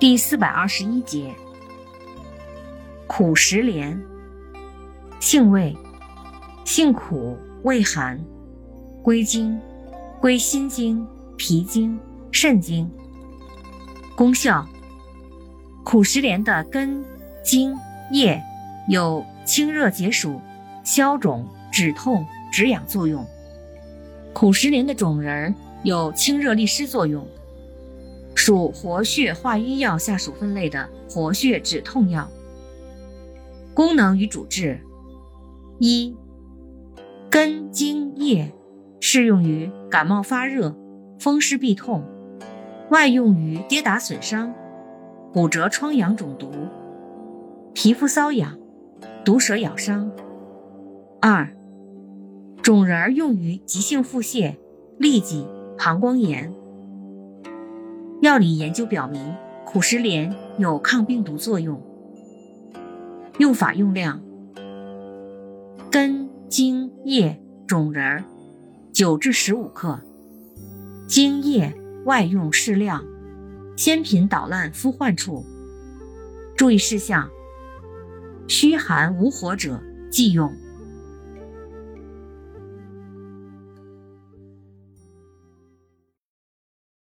第四百二十一节，苦石莲，性味，性苦，味寒，归经，归心经、脾经、肾经。功效，苦石莲的根、茎、叶有清热解暑、消肿、止痛、止痒作用。苦石莲的种仁有清热利湿作用。属活血化瘀药下属分类的活血止痛药。功能与主治：一、根茎叶适用于感冒发热、风湿痹痛，外用于跌打损伤、骨折疮疡肿毒、皮肤瘙痒、毒蛇咬伤。二、种仁用于急性腹泻、痢疾、膀胱炎。药理研究表明，苦石莲有抗病毒作用。用法用量：根、茎、叶、种仁，九至十五克；茎叶外用适量，鲜品捣烂敷患处。注意事项：虚寒无火者忌用。